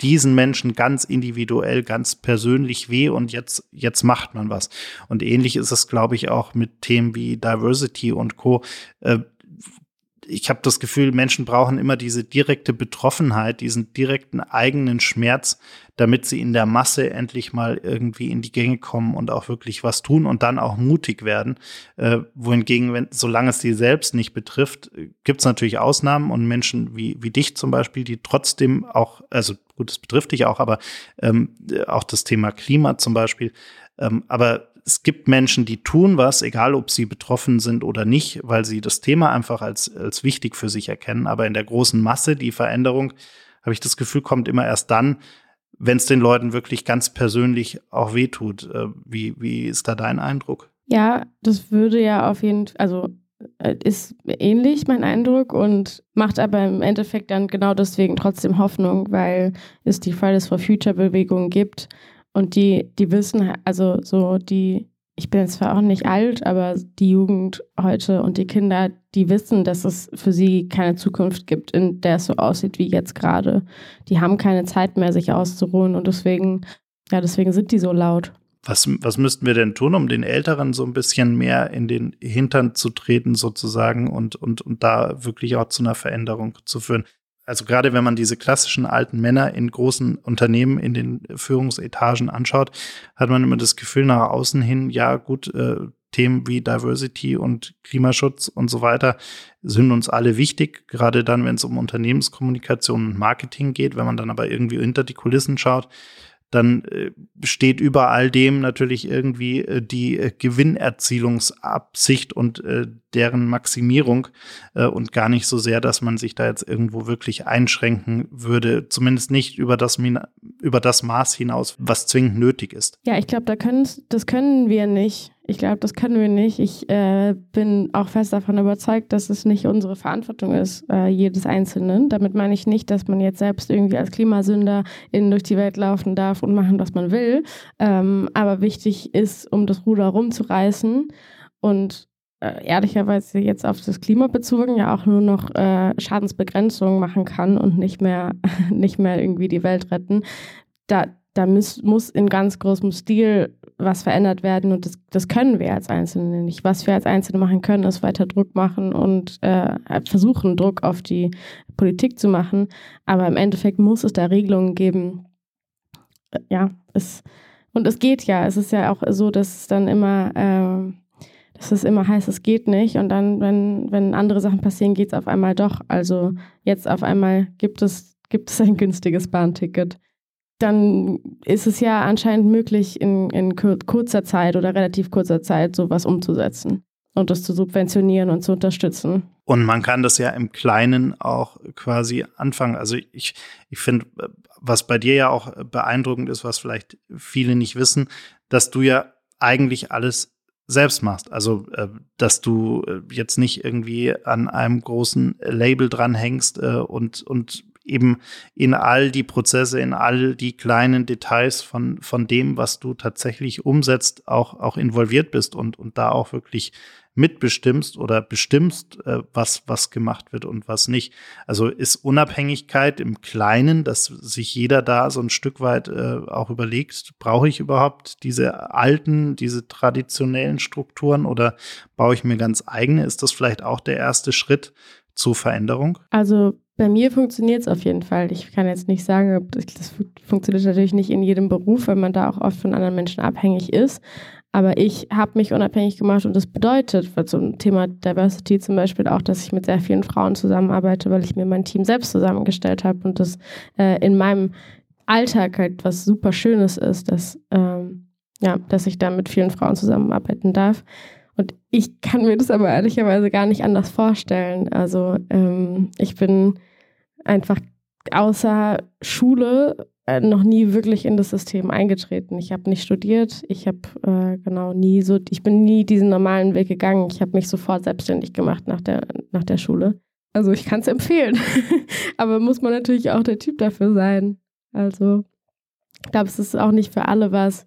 diesen Menschen ganz individuell, ganz persönlich weh und jetzt, jetzt macht man was. Und ähnlich ist es, glaube ich, auch mit Themen wie Diversity und Co. Äh, ich habe das Gefühl, Menschen brauchen immer diese direkte Betroffenheit, diesen direkten eigenen Schmerz, damit sie in der Masse endlich mal irgendwie in die Gänge kommen und auch wirklich was tun und dann auch mutig werden. Äh, wohingegen, wenn, solange es die selbst nicht betrifft, gibt es natürlich Ausnahmen und Menschen wie, wie dich zum Beispiel, die trotzdem auch, also gut, es betrifft dich auch, aber ähm, auch das Thema Klima zum Beispiel, ähm, aber es gibt Menschen, die tun was, egal ob sie betroffen sind oder nicht, weil sie das Thema einfach als, als wichtig für sich erkennen. Aber in der großen Masse, die Veränderung, habe ich das Gefühl, kommt immer erst dann, wenn es den Leuten wirklich ganz persönlich auch wehtut. Äh, wie, wie ist da dein Eindruck? Ja, das würde ja auf jeden Fall, also äh, ist ähnlich mein Eindruck und macht aber im Endeffekt dann genau deswegen trotzdem Hoffnung, weil es die Fridays for Future Bewegung gibt und die, die wissen, also so die, ich bin zwar auch nicht alt, aber die Jugend heute und die Kinder, die wissen, dass es für sie keine Zukunft gibt, in der es so aussieht wie jetzt gerade. Die haben keine Zeit mehr, sich auszuruhen und deswegen, ja, deswegen sind die so laut. Was, was müssten wir denn tun, um den Älteren so ein bisschen mehr in den Hintern zu treten, sozusagen, und, und, und da wirklich auch zu einer Veränderung zu führen? Also gerade wenn man diese klassischen alten Männer in großen Unternehmen in den Führungsetagen anschaut, hat man immer das Gefühl nach außen hin, ja gut, äh, Themen wie Diversity und Klimaschutz und so weiter sind uns alle wichtig, gerade dann, wenn es um Unternehmenskommunikation und Marketing geht. Wenn man dann aber irgendwie hinter die Kulissen schaut, dann äh, steht über all dem natürlich irgendwie äh, die äh, Gewinnerzielungsabsicht und deren Maximierung und gar nicht so sehr, dass man sich da jetzt irgendwo wirklich einschränken würde, zumindest nicht über das, über das Maß hinaus, was zwingend nötig ist. Ja, ich glaube, da können, das können wir nicht. Ich glaube, das können wir nicht. Ich äh, bin auch fest davon überzeugt, dass es nicht unsere Verantwortung ist, äh, jedes Einzelnen. Damit meine ich nicht, dass man jetzt selbst irgendwie als Klimasünder innen durch die Welt laufen darf und machen, was man will. Ähm, aber wichtig ist, um das Ruder rumzureißen und äh, ehrlicherweise jetzt auf das Klima bezogen ja auch nur noch äh, Schadensbegrenzung machen kann und nicht mehr, nicht mehr irgendwie die Welt retten. Da, da muss, muss in ganz großem Stil was verändert werden und das, das können wir als Einzelne nicht. Was wir als Einzelne machen können, ist weiter Druck machen und äh, versuchen, Druck auf die Politik zu machen. Aber im Endeffekt muss es da Regelungen geben. Äh, ja, es, und es geht ja. Es ist ja auch so, dass es dann immer, äh, dass es immer heißt, es geht nicht. Und dann, wenn, wenn andere Sachen passieren, geht es auf einmal doch. Also jetzt auf einmal gibt es, gibt es ein günstiges Bahnticket dann ist es ja anscheinend möglich, in, in kurzer Zeit oder relativ kurzer Zeit sowas umzusetzen und das zu subventionieren und zu unterstützen. Und man kann das ja im Kleinen auch quasi anfangen. Also ich, ich finde, was bei dir ja auch beeindruckend ist, was vielleicht viele nicht wissen, dass du ja eigentlich alles selbst machst. Also, äh, dass du äh, jetzt nicht irgendwie an einem großen Label dranhängst äh, und, und eben in all die Prozesse, in all die kleinen Details von, von dem, was du tatsächlich umsetzt, auch, auch involviert bist und, und da auch wirklich mitbestimmst oder bestimmst, äh, was, was gemacht wird und was nicht. Also ist Unabhängigkeit im Kleinen, dass sich jeder da so ein Stück weit äh, auch überlegt, brauche ich überhaupt diese alten, diese traditionellen Strukturen oder baue ich mir ganz eigene? Ist das vielleicht auch der erste Schritt zur Veränderung? Also bei mir funktioniert es auf jeden Fall. Ich kann jetzt nicht sagen, das funktioniert natürlich nicht in jedem Beruf, weil man da auch oft von anderen Menschen abhängig ist. Aber ich habe mich unabhängig gemacht und das bedeutet, zum Thema Diversity zum Beispiel auch, dass ich mit sehr vielen Frauen zusammenarbeite, weil ich mir mein Team selbst zusammengestellt habe und das äh, in meinem Alltag halt was super Schönes ist, dass, ähm, ja, dass ich da mit vielen Frauen zusammenarbeiten darf. Und ich kann mir das aber ehrlicherweise gar nicht anders vorstellen. Also ähm, ich bin einfach außer Schule äh, noch nie wirklich in das System eingetreten. Ich habe nicht studiert, ich habe äh, genau nie so, ich bin nie diesen normalen Weg gegangen. Ich habe mich sofort selbstständig gemacht nach der, nach der Schule. Also ich kann es empfehlen. Aber muss man natürlich auch der Typ dafür sein. Also ich glaube, es ist auch nicht für alle was.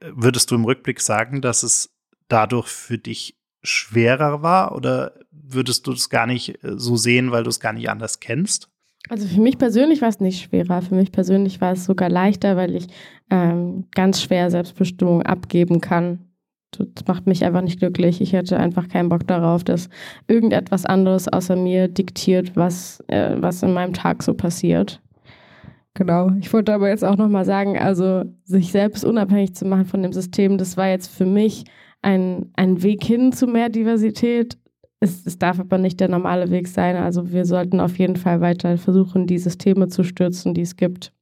Würdest du im Rückblick sagen, dass es dadurch für dich schwerer war oder würdest du das gar nicht äh, so sehen, weil du es gar nicht anders kennst? Also für mich persönlich war es nicht schwerer. Für mich persönlich war es sogar leichter, weil ich ähm, ganz schwer Selbstbestimmung abgeben kann. das macht mich einfach nicht glücklich. Ich hätte einfach keinen Bock darauf, dass irgendetwas anderes außer mir diktiert, was, äh, was in meinem Tag so passiert. Genau. Ich wollte aber jetzt auch nochmal sagen, also sich selbst unabhängig zu machen von dem System, das war jetzt für mich ein, ein Weg hin zu mehr Diversität. Es, es darf aber nicht der normale Weg sein. Also wir sollten auf jeden Fall weiter versuchen, die Systeme zu stürzen, die es gibt.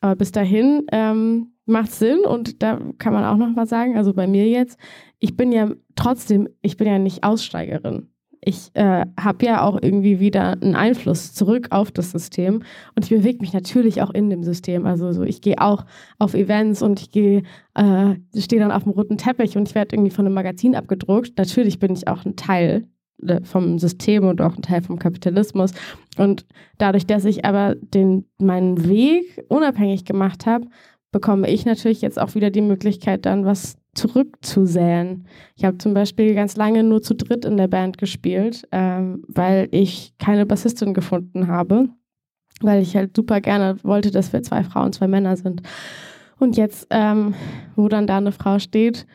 Aber bis dahin ähm, macht Sinn und da kann man auch noch mal sagen, also bei mir jetzt, ich bin ja trotzdem, ich bin ja nicht Aussteigerin. Ich äh, habe ja auch irgendwie wieder einen Einfluss zurück auf das System und ich bewege mich natürlich auch in dem System. Also so, ich gehe auch auf Events und ich gehe, äh, stehe dann auf dem roten Teppich und ich werde irgendwie von einem Magazin abgedruckt. Natürlich bin ich auch ein Teil äh, vom System und auch ein Teil vom Kapitalismus. Und dadurch, dass ich aber den, meinen Weg unabhängig gemacht habe, bekomme ich natürlich jetzt auch wieder die Möglichkeit, dann was zurückzusäen. Ich habe zum Beispiel ganz lange nur zu dritt in der Band gespielt, ähm, weil ich keine Bassistin gefunden habe, weil ich halt super gerne wollte, dass wir zwei Frauen, zwei Männer sind. Und jetzt, ähm, wo dann da eine Frau steht,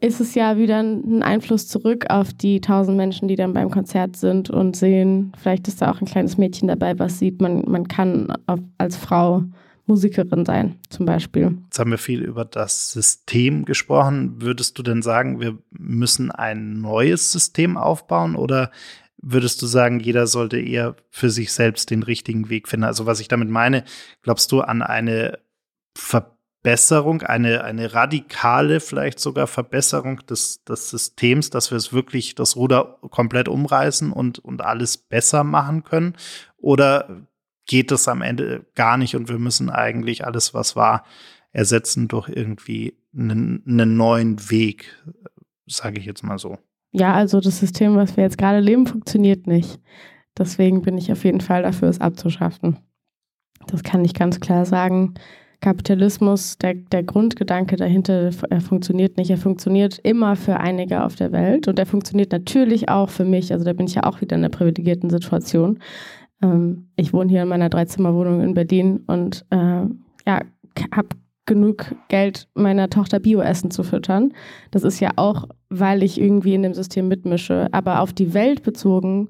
ist es ja wieder ein Einfluss zurück auf die tausend Menschen, die dann beim Konzert sind und sehen, vielleicht ist da auch ein kleines Mädchen dabei, was sieht, man, man kann als Frau Musikerin sein, zum Beispiel. Jetzt haben wir viel über das System gesprochen. Würdest du denn sagen, wir müssen ein neues System aufbauen oder würdest du sagen, jeder sollte eher für sich selbst den richtigen Weg finden? Also was ich damit meine, glaubst du an eine Verbesserung, eine, eine radikale, vielleicht sogar Verbesserung des, des Systems, dass wir es wirklich das Ruder komplett umreißen und, und alles besser machen können? Oder geht es am Ende gar nicht und wir müssen eigentlich alles, was war, ersetzen durch irgendwie einen, einen neuen Weg, sage ich jetzt mal so. Ja, also das System, was wir jetzt gerade leben, funktioniert nicht. Deswegen bin ich auf jeden Fall dafür, es abzuschaffen. Das kann ich ganz klar sagen. Kapitalismus, der, der Grundgedanke dahinter, er funktioniert nicht. Er funktioniert immer für einige auf der Welt und er funktioniert natürlich auch für mich. Also da bin ich ja auch wieder in einer privilegierten Situation. Ähm, ich wohne hier in meiner Dreizimmerwohnung in Berlin und äh, ja, habe genug Geld, meiner Tochter Bioessen zu füttern. Das ist ja auch, weil ich irgendwie in dem System mitmische. Aber auf die Welt bezogen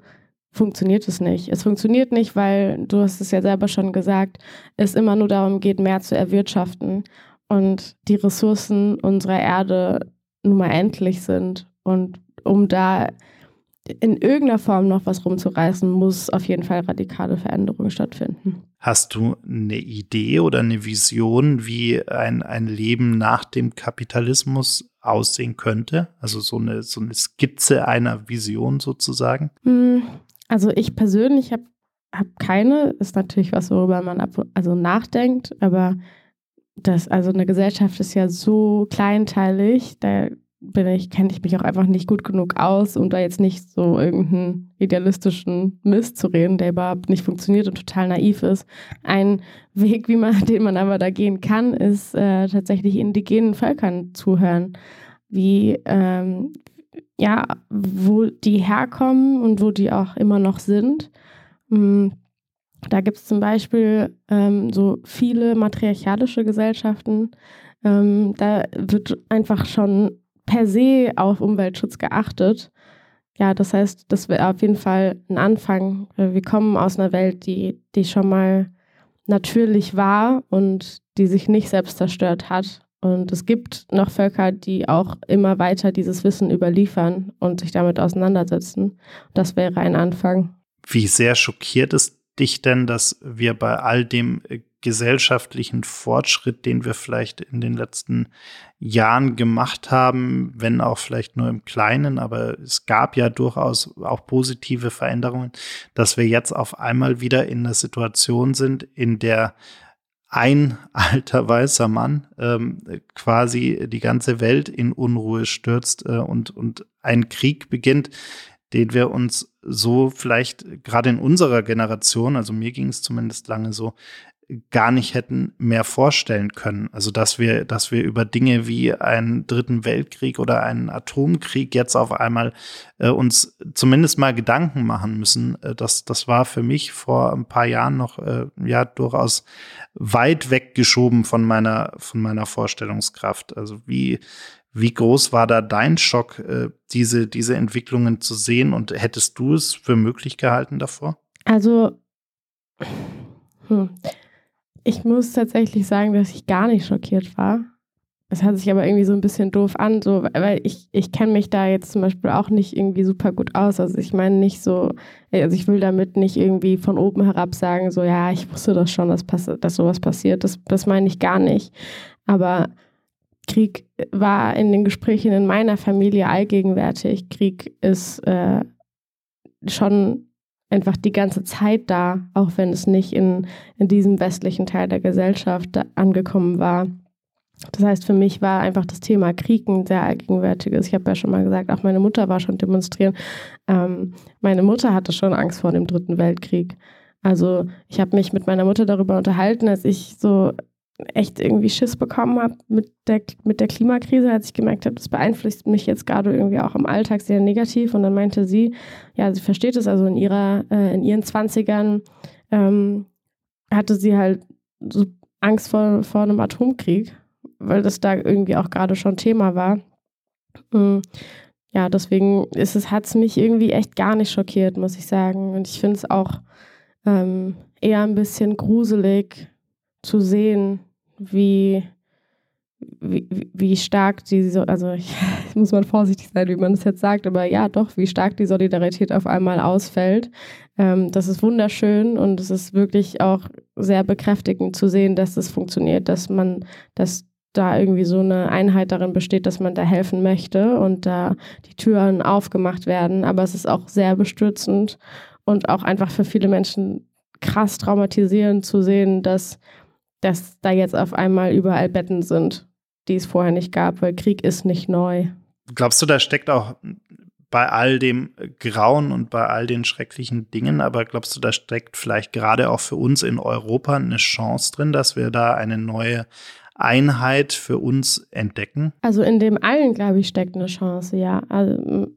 funktioniert es nicht. Es funktioniert nicht, weil, du hast es ja selber schon gesagt, es immer nur darum geht, mehr zu erwirtschaften und die Ressourcen unserer Erde nun mal endlich sind. Und um da in irgendeiner Form noch was rumzureißen, muss auf jeden Fall radikale Veränderungen stattfinden. Hast du eine Idee oder eine Vision, wie ein, ein Leben nach dem Kapitalismus aussehen könnte? Also so eine, so eine Skizze einer Vision sozusagen? Hm, also ich persönlich habe hab keine. Ist natürlich was, worüber man ab, also nachdenkt, aber das, also eine Gesellschaft ist ja so kleinteilig, da bin ich, kenne ich mich auch einfach nicht gut genug aus, um da jetzt nicht so irgendeinen idealistischen Mist zu reden, der überhaupt nicht funktioniert und total naiv ist. Ein Weg, wie man, den man aber da gehen kann, ist äh, tatsächlich indigenen Völkern zuhören, wie ähm, ja, wo die herkommen und wo die auch immer noch sind. Mhm. Da gibt es zum Beispiel ähm, so viele matriarchalische Gesellschaften. Ähm, da wird einfach schon per se auf Umweltschutz geachtet. Ja, das heißt, das wäre auf jeden Fall ein Anfang. Wir kommen aus einer Welt, die, die schon mal natürlich war und die sich nicht selbst zerstört hat. Und es gibt noch Völker, die auch immer weiter dieses Wissen überliefern und sich damit auseinandersetzen. Das wäre ein Anfang. Wie sehr schockiert es dich denn, dass wir bei all dem gesellschaftlichen Fortschritt, den wir vielleicht in den letzten Jahren gemacht haben, wenn auch vielleicht nur im Kleinen, aber es gab ja durchaus auch positive Veränderungen, dass wir jetzt auf einmal wieder in einer Situation sind, in der ein alter weißer Mann ähm, quasi die ganze Welt in Unruhe stürzt äh, und, und ein Krieg beginnt, den wir uns so vielleicht gerade in unserer Generation, also mir ging es zumindest lange so, gar nicht hätten mehr vorstellen können. Also dass wir, dass wir über Dinge wie einen dritten Weltkrieg oder einen Atomkrieg jetzt auf einmal äh, uns zumindest mal Gedanken machen müssen. Äh, das, das war für mich vor ein paar Jahren noch äh, ja durchaus weit weggeschoben von meiner, von meiner Vorstellungskraft. Also wie, Wie groß war da dein Schock, äh, diese, diese Entwicklungen zu sehen und hättest du es für möglich gehalten davor? Also, hm. Ich muss tatsächlich sagen, dass ich gar nicht schockiert war. Es hört sich aber irgendwie so ein bisschen doof an, so, weil ich, ich kenne mich da jetzt zum Beispiel auch nicht irgendwie super gut aus. Also ich meine nicht so, also ich will damit nicht irgendwie von oben herab sagen, so ja, ich wusste das schon, dass, dass sowas passiert. Das, das meine ich gar nicht. Aber Krieg war in den Gesprächen in meiner Familie allgegenwärtig. Krieg ist äh, schon einfach die ganze Zeit da, auch wenn es nicht in, in diesem westlichen Teil der Gesellschaft angekommen war. Das heißt, für mich war einfach das Thema Krieg ein sehr allgegenwärtiges. Ich habe ja schon mal gesagt, auch meine Mutter war schon demonstrieren. Ähm, meine Mutter hatte schon Angst vor dem Dritten Weltkrieg. Also ich habe mich mit meiner Mutter darüber unterhalten, als ich so echt irgendwie Schiss bekommen habe mit der, mit der Klimakrise, als ich gemerkt habe, das beeinflusst mich jetzt gerade irgendwie auch im Alltag sehr negativ. Und dann meinte sie, ja, sie versteht es, also in ihrer, äh, in ihren Zwanzigern ähm, hatte sie halt so Angst vor, vor einem Atomkrieg weil das da irgendwie auch gerade schon Thema war. Mm, ja, deswegen ist es, hat es mich irgendwie echt gar nicht schockiert, muss ich sagen. Und ich finde es auch ähm, eher ein bisschen gruselig zu sehen, wie, wie, wie stark die, also ich, muss man vorsichtig sein, wie man das jetzt sagt, aber ja, doch, wie stark die Solidarität auf einmal ausfällt. Ähm, das ist wunderschön und es ist wirklich auch sehr bekräftigend zu sehen, dass das funktioniert, dass man, dass da irgendwie so eine Einheit darin besteht, dass man da helfen möchte und da die Türen aufgemacht werden. Aber es ist auch sehr bestürzend und auch einfach für viele Menschen krass traumatisierend zu sehen, dass, dass da jetzt auf einmal überall Betten sind, die es vorher nicht gab, weil Krieg ist nicht neu. Glaubst du, da steckt auch bei all dem Grauen und bei all den schrecklichen Dingen, aber glaubst du, da steckt vielleicht gerade auch für uns in Europa eine Chance drin, dass wir da eine neue Einheit für uns entdecken? Also in dem allen, glaube ich, steckt eine Chance, ja. Also,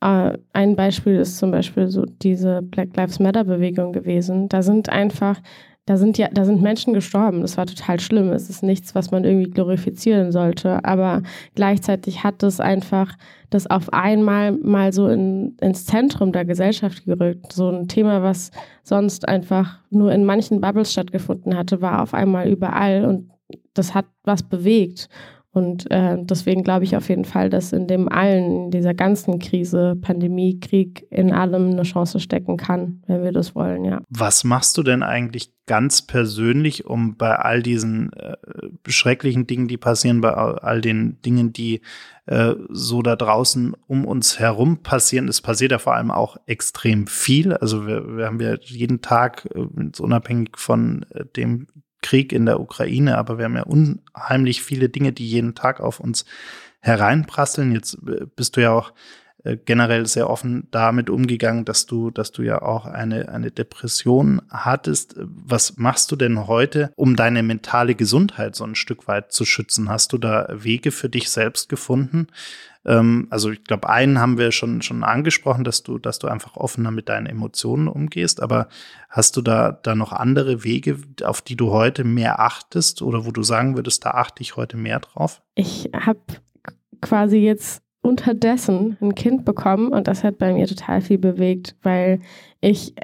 äh, ein Beispiel ist zum Beispiel so diese Black Lives Matter Bewegung gewesen. Da sind einfach, da sind ja, da sind Menschen gestorben. Das war total schlimm. Es ist nichts, was man irgendwie glorifizieren sollte. Aber gleichzeitig hat es einfach das auf einmal mal so in, ins Zentrum der Gesellschaft gerückt. So ein Thema, was sonst einfach nur in manchen Bubbles stattgefunden hatte, war auf einmal überall und das hat was bewegt. Und äh, deswegen glaube ich auf jeden Fall, dass in dem allen, in dieser ganzen Krise, Pandemie, Krieg, in allem eine Chance stecken kann, wenn wir das wollen, ja. Was machst du denn eigentlich ganz persönlich, um bei all diesen äh, schrecklichen Dingen, die passieren, bei all den Dingen, die äh, so da draußen um uns herum passieren, es passiert ja vor allem auch extrem viel. Also wir, wir haben ja jeden Tag, äh, unabhängig von äh, dem Krieg in der Ukraine, aber wir haben ja unheimlich viele Dinge, die jeden Tag auf uns hereinprasseln. Jetzt äh, bist du ja auch äh, generell sehr offen damit umgegangen, dass du, dass du ja auch eine, eine Depression hattest. Was machst du denn heute, um deine mentale Gesundheit so ein Stück weit zu schützen? Hast du da Wege für dich selbst gefunden, ähm, also ich glaube, einen haben wir schon, schon angesprochen, dass du, dass du einfach offener mit deinen Emotionen umgehst. Aber hast du da, da noch andere Wege, auf die du heute mehr achtest oder wo du sagen würdest, da achte ich heute mehr drauf? Ich habe quasi jetzt unterdessen ein Kind bekommen und das hat bei mir total viel bewegt, weil ich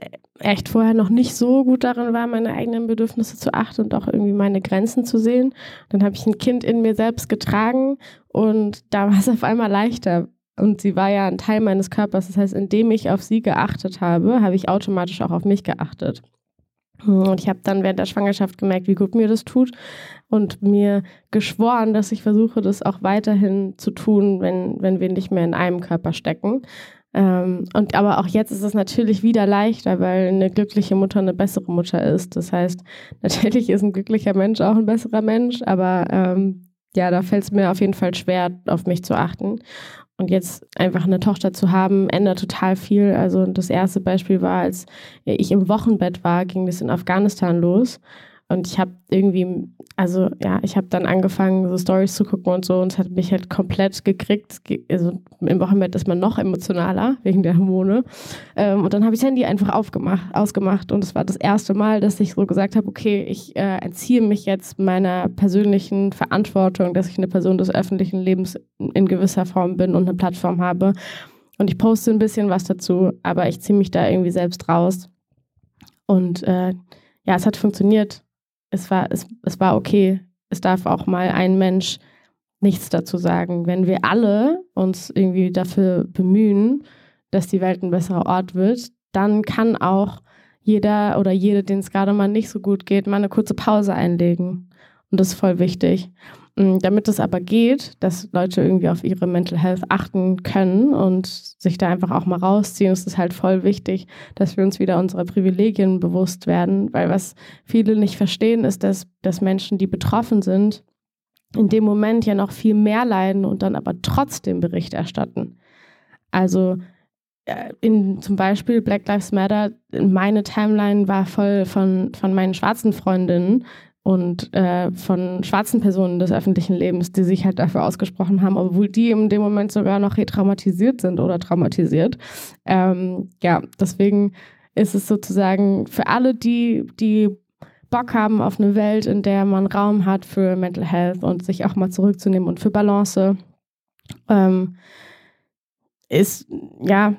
echt vorher noch nicht so gut darin war, meine eigenen Bedürfnisse zu achten und auch irgendwie meine Grenzen zu sehen. Dann habe ich ein Kind in mir selbst getragen und da war es auf einmal leichter. Und sie war ja ein Teil meines Körpers. Das heißt, indem ich auf sie geachtet habe, habe ich automatisch auch auf mich geachtet. Und ich habe dann während der Schwangerschaft gemerkt, wie gut mir das tut und mir geschworen, dass ich versuche, das auch weiterhin zu tun, wenn, wenn wir nicht mehr in einem Körper stecken. Ähm, und aber auch jetzt ist es natürlich wieder leichter, weil eine glückliche Mutter eine bessere Mutter ist. Das heißt, natürlich ist ein glücklicher Mensch auch ein besserer Mensch, aber ähm, ja, da fällt es mir auf jeden Fall schwer, auf mich zu achten. Und jetzt einfach eine Tochter zu haben, ändert total viel. Also das erste Beispiel war, als ich im Wochenbett war, ging das in Afghanistan los. Und ich habe irgendwie, also ja, ich habe dann angefangen, so Stories zu gucken und so und es hat mich halt komplett gekriegt. Also im Wochenbett ist man noch emotionaler wegen der Hormone. Ähm, und dann habe ich das Handy einfach aufgemacht, ausgemacht und es war das erste Mal, dass ich so gesagt habe, okay, ich äh, entziehe mich jetzt meiner persönlichen Verantwortung, dass ich eine Person des öffentlichen Lebens in gewisser Form bin und eine Plattform habe. Und ich poste ein bisschen was dazu, aber ich ziehe mich da irgendwie selbst raus. Und äh, ja, es hat funktioniert es war, es, es war okay. Es darf auch mal ein Mensch nichts dazu sagen. Wenn wir alle uns irgendwie dafür bemühen, dass die Welt ein besserer Ort wird, dann kann auch jeder oder jede, denen es gerade mal nicht so gut geht, mal eine kurze Pause einlegen. Und das ist voll wichtig. Mm, damit es aber geht, dass Leute irgendwie auf ihre Mental Health achten können und sich da einfach auch mal rausziehen, ist es halt voll wichtig, dass wir uns wieder unserer Privilegien bewusst werden, weil was viele nicht verstehen, ist, dass, dass Menschen, die betroffen sind, in dem Moment ja noch viel mehr leiden und dann aber trotzdem Bericht erstatten. Also äh, in zum Beispiel Black Lives Matter, meine Timeline war voll von, von meinen schwarzen Freundinnen, und äh, von schwarzen Personen des öffentlichen Lebens, die sich halt dafür ausgesprochen haben, obwohl die in dem Moment sogar noch retraumatisiert sind oder traumatisiert. Ähm, ja, deswegen ist es sozusagen für alle, die, die Bock haben auf eine Welt, in der man Raum hat für Mental Health und sich auch mal zurückzunehmen und für Balance, ähm, ist, ja,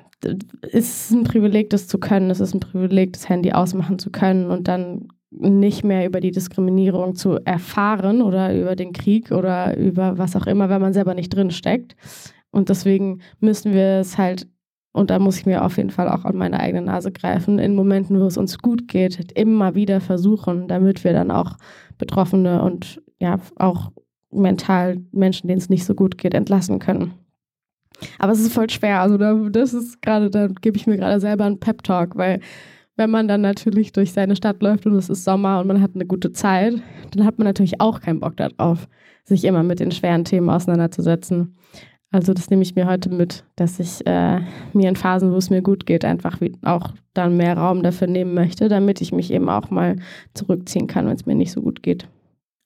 ist ein Privileg, das zu können. Es ist ein Privileg, das Handy ausmachen zu können und dann nicht mehr über die Diskriminierung zu erfahren oder über den Krieg oder über was auch immer, wenn man selber nicht drin steckt. Und deswegen müssen wir es halt, und da muss ich mir auf jeden Fall auch an meine eigene Nase greifen, in Momenten, wo es uns gut geht, immer wieder versuchen, damit wir dann auch Betroffene und ja auch mental Menschen, denen es nicht so gut geht, entlassen können. Aber es ist voll schwer. Also da, das ist gerade, da gebe ich mir gerade selber einen Pep-Talk, weil wenn man dann natürlich durch seine Stadt läuft und es ist Sommer und man hat eine gute Zeit, dann hat man natürlich auch keinen Bock darauf, sich immer mit den schweren Themen auseinanderzusetzen. Also das nehme ich mir heute mit, dass ich äh, mir in Phasen, wo es mir gut geht, einfach auch dann mehr Raum dafür nehmen möchte, damit ich mich eben auch mal zurückziehen kann, wenn es mir nicht so gut geht.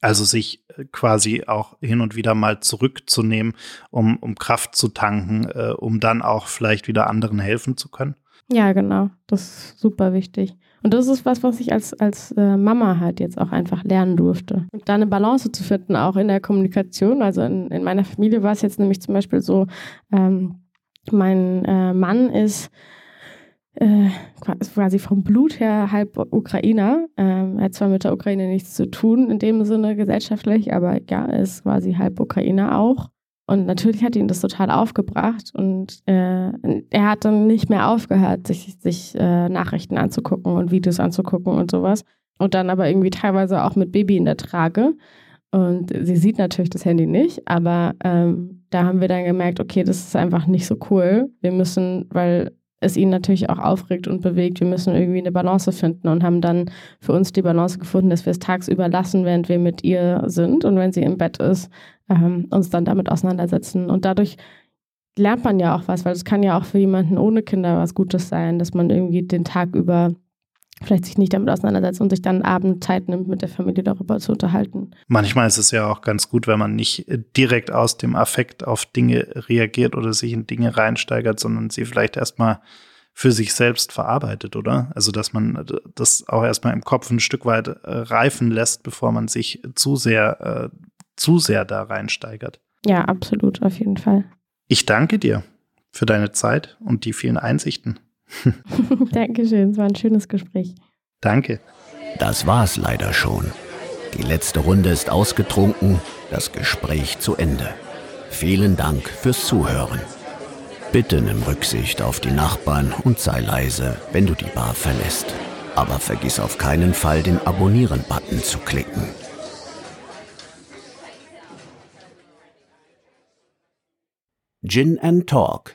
Also sich äh, quasi auch hin und wieder mal zurückzunehmen, um, um Kraft zu tanken, äh, um dann auch vielleicht wieder anderen helfen zu können? Ja, genau. Das ist super wichtig. Und das ist was, was ich als, als äh, Mama halt jetzt auch einfach lernen durfte. Und da eine Balance zu finden, auch in der Kommunikation. Also in, in meiner Familie war es jetzt nämlich zum Beispiel so, ähm, mein äh, Mann ist äh, quasi vom Blut her halb Ukrainer. Ähm, er hat zwar mit der Ukraine nichts zu tun in dem Sinne gesellschaftlich, aber ja, ist quasi halb Ukrainer auch. Und natürlich hat ihn das total aufgebracht und äh, er hat dann nicht mehr aufgehört, sich, sich äh, Nachrichten anzugucken und Videos anzugucken und sowas. Und dann aber irgendwie teilweise auch mit Baby in der Trage. Und sie sieht natürlich das Handy nicht, aber ähm, da haben wir dann gemerkt, okay, das ist einfach nicht so cool. Wir müssen, weil es ihn natürlich auch aufregt und bewegt. Wir müssen irgendwie eine Balance finden und haben dann für uns die Balance gefunden, dass wir es tagsüber lassen, während wir mit ihr sind und wenn sie im Bett ist, ähm, uns dann damit auseinandersetzen. Und dadurch lernt man ja auch was, weil es kann ja auch für jemanden ohne Kinder was Gutes sein, dass man irgendwie den Tag über vielleicht sich nicht damit auseinandersetzt und sich dann Abend Zeit nimmt, mit der Familie darüber zu unterhalten. Manchmal ist es ja auch ganz gut, wenn man nicht direkt aus dem Affekt auf Dinge reagiert oder sich in Dinge reinsteigert, sondern sie vielleicht erstmal für sich selbst verarbeitet, oder? Also, dass man das auch erstmal im Kopf ein Stück weit äh, reifen lässt, bevor man sich zu sehr, äh, zu sehr da reinsteigert. Ja, absolut, auf jeden Fall. Ich danke dir für deine Zeit und die vielen Einsichten. Dankeschön, es war ein schönes Gespräch. Danke. Das war's leider schon. Die letzte Runde ist ausgetrunken, das Gespräch zu Ende. Vielen Dank fürs Zuhören. Bitte nimm Rücksicht auf die Nachbarn und sei leise, wenn du die Bar verlässt. Aber vergiss auf keinen Fall, den Abonnieren-Button zu klicken. Gin and Talk